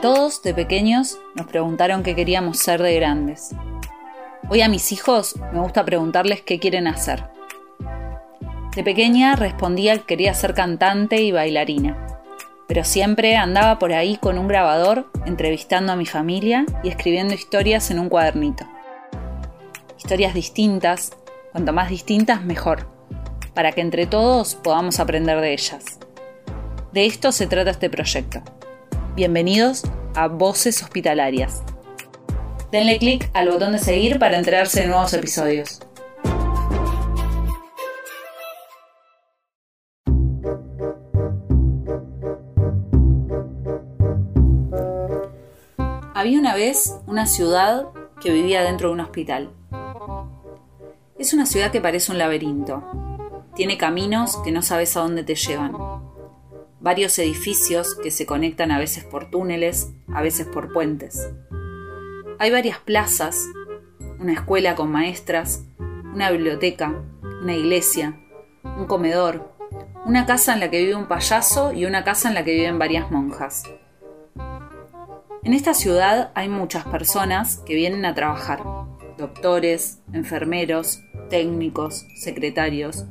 Todos, de pequeños, nos preguntaron qué queríamos ser de grandes. Hoy a mis hijos me gusta preguntarles qué quieren hacer. De pequeña respondía que quería ser cantante y bailarina, pero siempre andaba por ahí con un grabador entrevistando a mi familia y escribiendo historias en un cuadernito. Historias distintas, cuanto más distintas mejor, para que entre todos podamos aprender de ellas. De esto se trata este proyecto Bienvenidos a Voces Hospitalarias. Denle clic al botón de seguir para enterarse de nuevos episodios. Había una vez una ciudad que vivía dentro de un hospital. Es una ciudad que parece un laberinto. Tiene caminos que no sabes a dónde te llevan varios edificios que se conectan a veces por túneles, a veces por puentes. Hay varias plazas, una escuela con maestras, una biblioteca, una iglesia, un comedor, una casa en la que vive un payaso y una casa en la que viven varias monjas. En esta ciudad hay muchas personas que vienen a trabajar, doctores, enfermeros, técnicos, secretarios,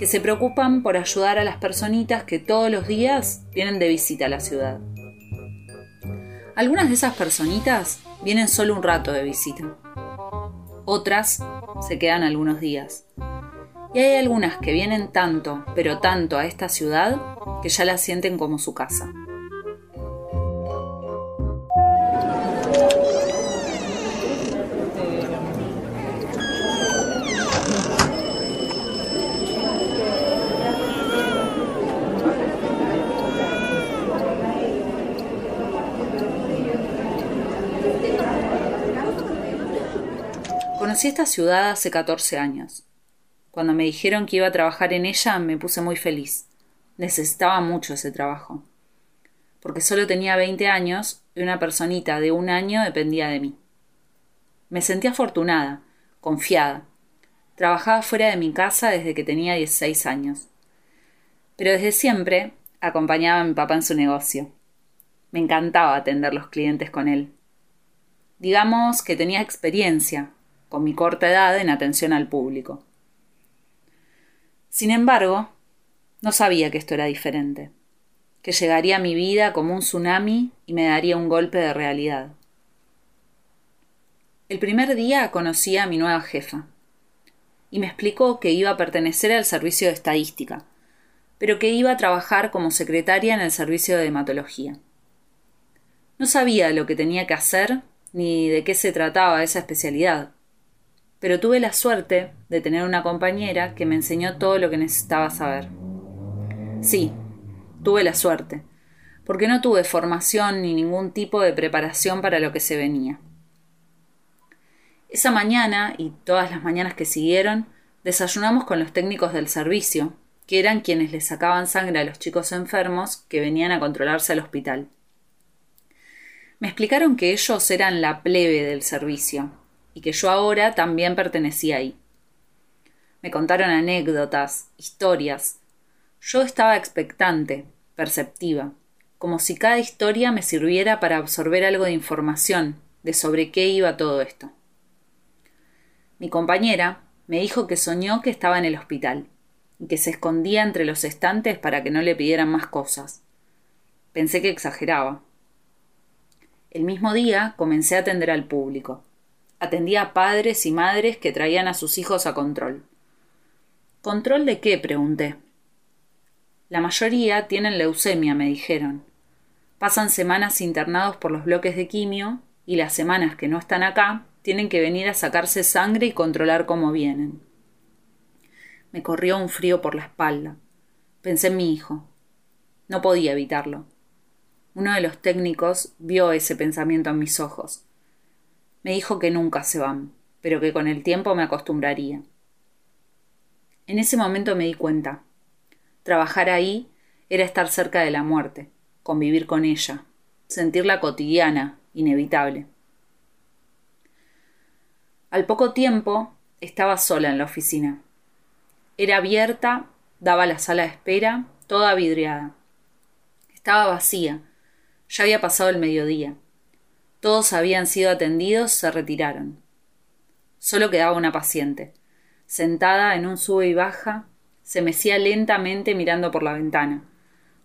que se preocupan por ayudar a las personitas que todos los días vienen de visita a la ciudad. Algunas de esas personitas vienen solo un rato de visita. Otras se quedan algunos días. Y hay algunas que vienen tanto, pero tanto a esta ciudad que ya la sienten como su casa. Esta ciudad hace 14 años. Cuando me dijeron que iba a trabajar en ella me puse muy feliz. Necesitaba mucho ese trabajo. Porque solo tenía 20 años y una personita de un año dependía de mí. Me sentí afortunada, confiada. Trabajaba fuera de mi casa desde que tenía 16 años. Pero desde siempre acompañaba a mi papá en su negocio. Me encantaba atender los clientes con él. Digamos que tenía experiencia, con mi corta edad en atención al público. Sin embargo, no sabía que esto era diferente, que llegaría a mi vida como un tsunami y me daría un golpe de realidad. El primer día conocí a mi nueva jefa y me explicó que iba a pertenecer al servicio de estadística, pero que iba a trabajar como secretaria en el servicio de hematología. No sabía lo que tenía que hacer ni de qué se trataba esa especialidad pero tuve la suerte de tener una compañera que me enseñó todo lo que necesitaba saber. Sí, tuve la suerte, porque no tuve formación ni ningún tipo de preparación para lo que se venía. Esa mañana y todas las mañanas que siguieron, desayunamos con los técnicos del servicio, que eran quienes le sacaban sangre a los chicos enfermos que venían a controlarse al hospital. Me explicaron que ellos eran la plebe del servicio, y que yo ahora también pertenecía ahí. Me contaron anécdotas, historias. Yo estaba expectante, perceptiva, como si cada historia me sirviera para absorber algo de información de sobre qué iba todo esto. Mi compañera me dijo que soñó que estaba en el hospital y que se escondía entre los estantes para que no le pidieran más cosas. Pensé que exageraba. El mismo día comencé a atender al público atendía a padres y madres que traían a sus hijos a control. ¿Control de qué? pregunté. La mayoría tienen leucemia, me dijeron. Pasan semanas internados por los bloques de quimio y las semanas que no están acá tienen que venir a sacarse sangre y controlar cómo vienen. Me corrió un frío por la espalda. Pensé en mi hijo. No podía evitarlo. Uno de los técnicos vio ese pensamiento en mis ojos me dijo que nunca se van, pero que con el tiempo me acostumbraría. En ese momento me di cuenta. Trabajar ahí era estar cerca de la muerte, convivir con ella, sentirla cotidiana, inevitable. Al poco tiempo estaba sola en la oficina. Era abierta, daba la sala de espera, toda vidriada. Estaba vacía. Ya había pasado el mediodía. Todos habían sido atendidos, se retiraron. Solo quedaba una paciente. Sentada en un sube y baja, se mecía lentamente mirando por la ventana,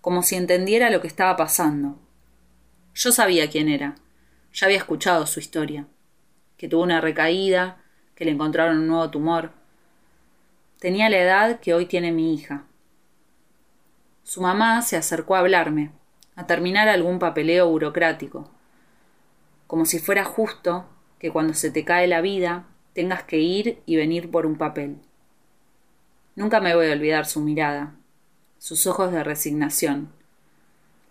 como si entendiera lo que estaba pasando. Yo sabía quién era. Ya había escuchado su historia. Que tuvo una recaída, que le encontraron un nuevo tumor. Tenía la edad que hoy tiene mi hija. Su mamá se acercó a hablarme, a terminar algún papeleo burocrático, como si fuera justo que cuando se te cae la vida tengas que ir y venir por un papel. Nunca me voy a olvidar su mirada, sus ojos de resignación.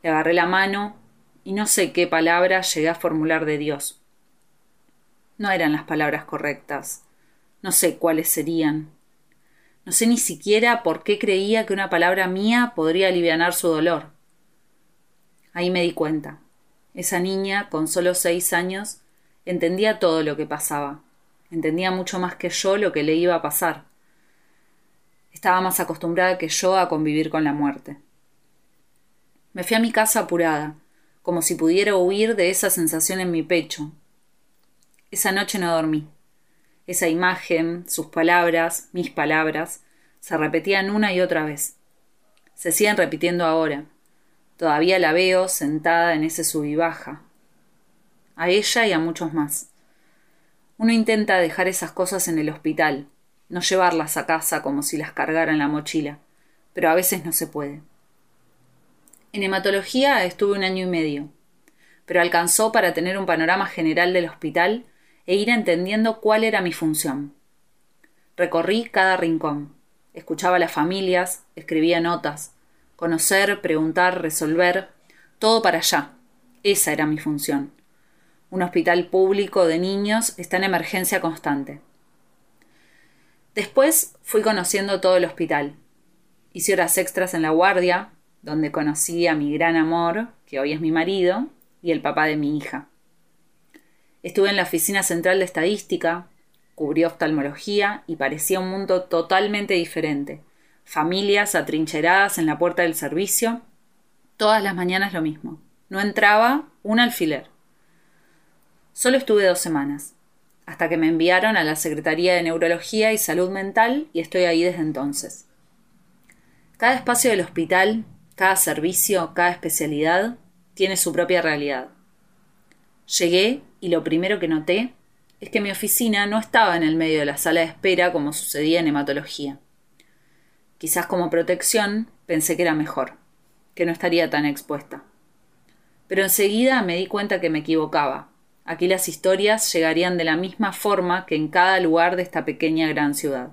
Le agarré la mano y no sé qué palabra llegué a formular de Dios. No eran las palabras correctas. No sé cuáles serían. No sé ni siquiera por qué creía que una palabra mía podría aliviar su dolor. Ahí me di cuenta. Esa niña, con solo seis años, entendía todo lo que pasaba. Entendía mucho más que yo lo que le iba a pasar. Estaba más acostumbrada que yo a convivir con la muerte. Me fui a mi casa apurada, como si pudiera huir de esa sensación en mi pecho. Esa noche no dormí. Esa imagen, sus palabras, mis palabras, se repetían una y otra vez. Se siguen repitiendo ahora. Todavía la veo sentada en ese sub y baja. A ella y a muchos más. Uno intenta dejar esas cosas en el hospital, no llevarlas a casa como si las cargara en la mochila, pero a veces no se puede. En hematología estuve un año y medio, pero alcanzó para tener un panorama general del hospital e ir entendiendo cuál era mi función. Recorrí cada rincón, escuchaba a las familias, escribía notas, conocer, preguntar, resolver, todo para allá. Esa era mi función. Un hospital público de niños está en emergencia constante. Después fui conociendo todo el hospital. Hice horas extras en la guardia, donde conocí a mi gran amor, que hoy es mi marido, y el papá de mi hija. Estuve en la oficina central de estadística, cubrí oftalmología y parecía un mundo totalmente diferente. Familias atrincheradas en la puerta del servicio, todas las mañanas lo mismo. No entraba un alfiler. Solo estuve dos semanas hasta que me enviaron a la Secretaría de Neurología y Salud Mental y estoy ahí desde entonces. Cada espacio del hospital, cada servicio, cada especialidad tiene su propia realidad. Llegué y lo primero que noté es que mi oficina no estaba en el medio de la sala de espera como sucedía en hematología. Quizás como protección pensé que era mejor, que no estaría tan expuesta. Pero enseguida me di cuenta que me equivocaba, Aquí las historias llegarían de la misma forma que en cada lugar de esta pequeña gran ciudad.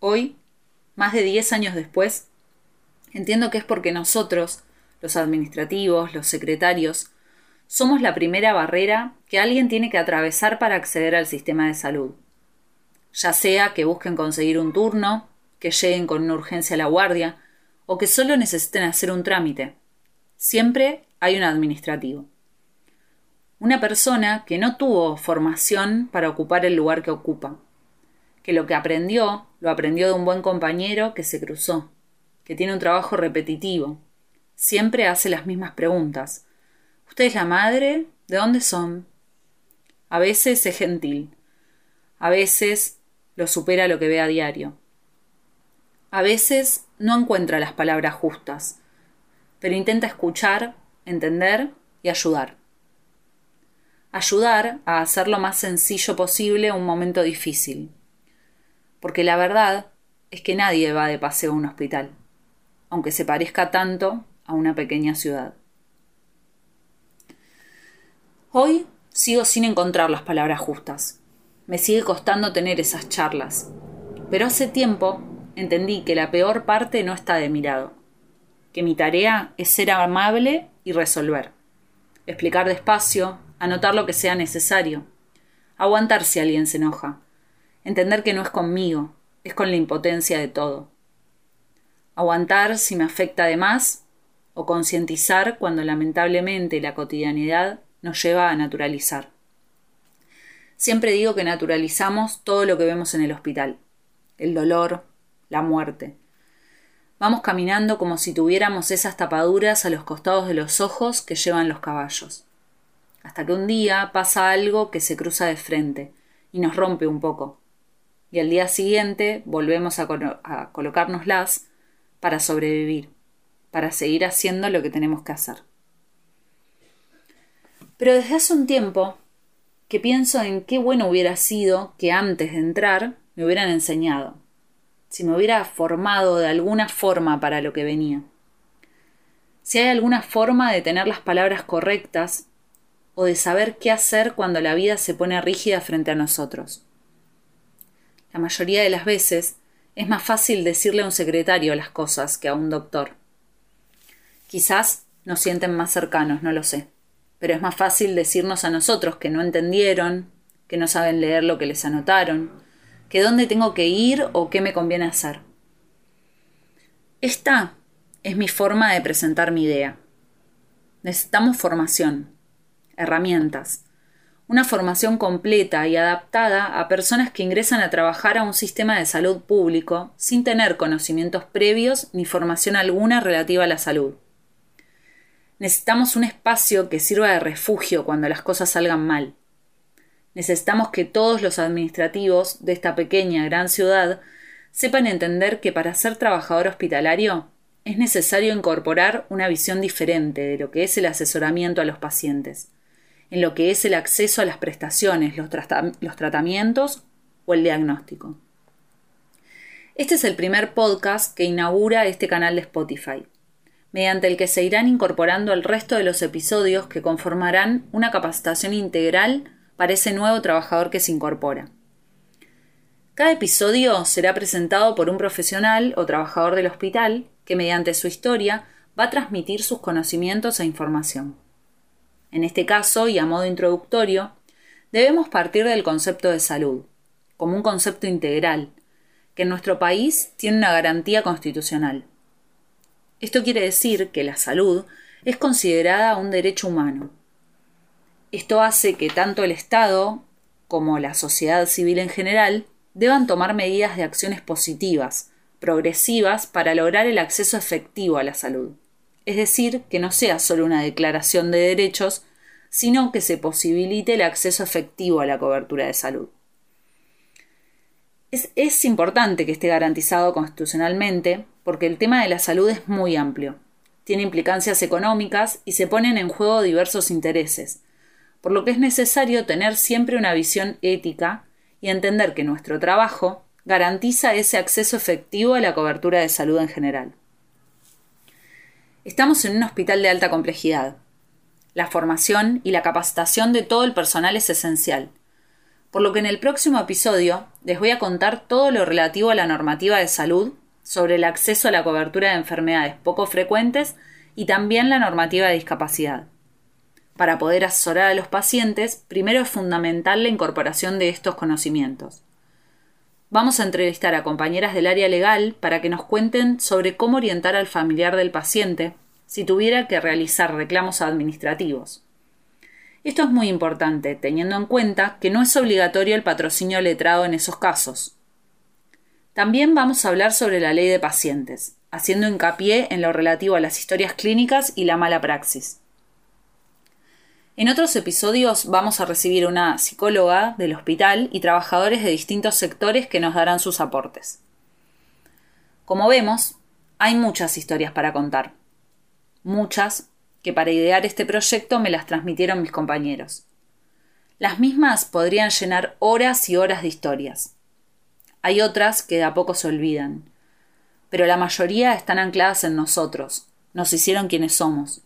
Hoy, más de diez años después, entiendo que es porque nosotros, los administrativos, los secretarios, somos la primera barrera que alguien tiene que atravesar para acceder al sistema de salud. Ya sea que busquen conseguir un turno, que lleguen con una urgencia a la guardia, o que solo necesiten hacer un trámite. Siempre hay un administrativo. Una persona que no tuvo formación para ocupar el lugar que ocupa, que lo que aprendió lo aprendió de un buen compañero que se cruzó, que tiene un trabajo repetitivo, siempre hace las mismas preguntas. ¿Usted es la madre? ¿De dónde son? A veces es gentil, a veces lo supera lo que ve a diario. A veces no encuentra las palabras justas, pero intenta escuchar, entender y ayudar ayudar a hacer lo más sencillo posible un momento difícil. Porque la verdad es que nadie va de paseo a un hospital, aunque se parezca tanto a una pequeña ciudad. Hoy sigo sin encontrar las palabras justas. Me sigue costando tener esas charlas. Pero hace tiempo entendí que la peor parte no está de mi lado, que mi tarea es ser amable y resolver, explicar despacio, anotar lo que sea necesario, aguantar si alguien se enoja, entender que no es conmigo, es con la impotencia de todo. Aguantar si me afecta de más o concientizar cuando lamentablemente la cotidianidad nos lleva a naturalizar. Siempre digo que naturalizamos todo lo que vemos en el hospital, el dolor, la muerte. Vamos caminando como si tuviéramos esas tapaduras a los costados de los ojos que llevan los caballos. Hasta que un día pasa algo que se cruza de frente y nos rompe un poco. Y al día siguiente volvemos a, a colocárnoslas para sobrevivir, para seguir haciendo lo que tenemos que hacer. Pero desde hace un tiempo que pienso en qué bueno hubiera sido que antes de entrar me hubieran enseñado, si me hubiera formado de alguna forma para lo que venía. Si hay alguna forma de tener las palabras correctas o de saber qué hacer cuando la vida se pone rígida frente a nosotros. La mayoría de las veces es más fácil decirle a un secretario las cosas que a un doctor. Quizás nos sienten más cercanos, no lo sé pero es más fácil decirnos a nosotros que no entendieron, que no saben leer lo que les anotaron, que dónde tengo que ir o qué me conviene hacer. Esta es mi forma de presentar mi idea. Necesitamos formación, herramientas, una formación completa y adaptada a personas que ingresan a trabajar a un sistema de salud público sin tener conocimientos previos ni formación alguna relativa a la salud. Necesitamos un espacio que sirva de refugio cuando las cosas salgan mal. Necesitamos que todos los administrativos de esta pequeña gran ciudad sepan entender que para ser trabajador hospitalario es necesario incorporar una visión diferente de lo que es el asesoramiento a los pacientes, en lo que es el acceso a las prestaciones, los, los tratamientos o el diagnóstico. Este es el primer podcast que inaugura este canal de Spotify mediante el que se irán incorporando el resto de los episodios que conformarán una capacitación integral para ese nuevo trabajador que se incorpora. Cada episodio será presentado por un profesional o trabajador del hospital que mediante su historia va a transmitir sus conocimientos e información. En este caso, y a modo introductorio, debemos partir del concepto de salud, como un concepto integral, que en nuestro país tiene una garantía constitucional. Esto quiere decir que la salud es considerada un derecho humano. Esto hace que tanto el Estado como la sociedad civil en general deban tomar medidas de acciones positivas, progresivas, para lograr el acceso efectivo a la salud. Es decir, que no sea solo una declaración de derechos, sino que se posibilite el acceso efectivo a la cobertura de salud. Es, es importante que esté garantizado constitucionalmente porque el tema de la salud es muy amplio. Tiene implicancias económicas y se ponen en juego diversos intereses, por lo que es necesario tener siempre una visión ética y entender que nuestro trabajo garantiza ese acceso efectivo a la cobertura de salud en general. Estamos en un hospital de alta complejidad. La formación y la capacitación de todo el personal es esencial, por lo que en el próximo episodio les voy a contar todo lo relativo a la normativa de salud sobre el acceso a la cobertura de enfermedades poco frecuentes y también la normativa de discapacidad. Para poder asesorar a los pacientes, primero es fundamental la incorporación de estos conocimientos. Vamos a entrevistar a compañeras del área legal para que nos cuenten sobre cómo orientar al familiar del paciente si tuviera que realizar reclamos administrativos. Esto es muy importante, teniendo en cuenta que no es obligatorio el patrocinio letrado en esos casos. También vamos a hablar sobre la ley de pacientes, haciendo hincapié en lo relativo a las historias clínicas y la mala praxis. En otros episodios vamos a recibir una psicóloga del hospital y trabajadores de distintos sectores que nos darán sus aportes. Como vemos, hay muchas historias para contar. Muchas que para idear este proyecto me las transmitieron mis compañeros. Las mismas podrían llenar horas y horas de historias. Hay otras que de a poco se olvidan. Pero la mayoría están ancladas en nosotros, nos hicieron quienes somos.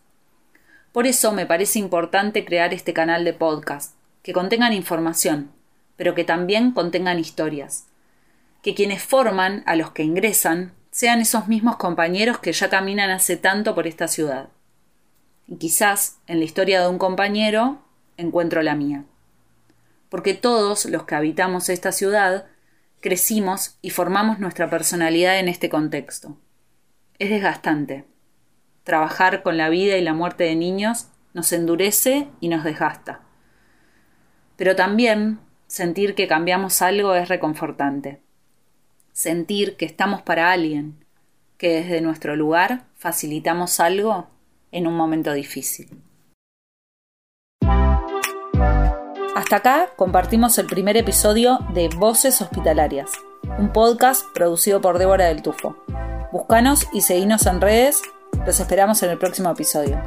Por eso me parece importante crear este canal de podcast, que contengan información, pero que también contengan historias. Que quienes forman a los que ingresan sean esos mismos compañeros que ya caminan hace tanto por esta ciudad. Y quizás en la historia de un compañero encuentro la mía. Porque todos los que habitamos esta ciudad crecimos y formamos nuestra personalidad en este contexto. Es desgastante. Trabajar con la vida y la muerte de niños nos endurece y nos desgasta. Pero también sentir que cambiamos algo es reconfortante. Sentir que estamos para alguien, que desde nuestro lugar facilitamos algo en un momento difícil. Hasta acá compartimos el primer episodio de Voces Hospitalarias, un podcast producido por Débora del Tufo. Búscanos y seguinos en redes. Los esperamos en el próximo episodio.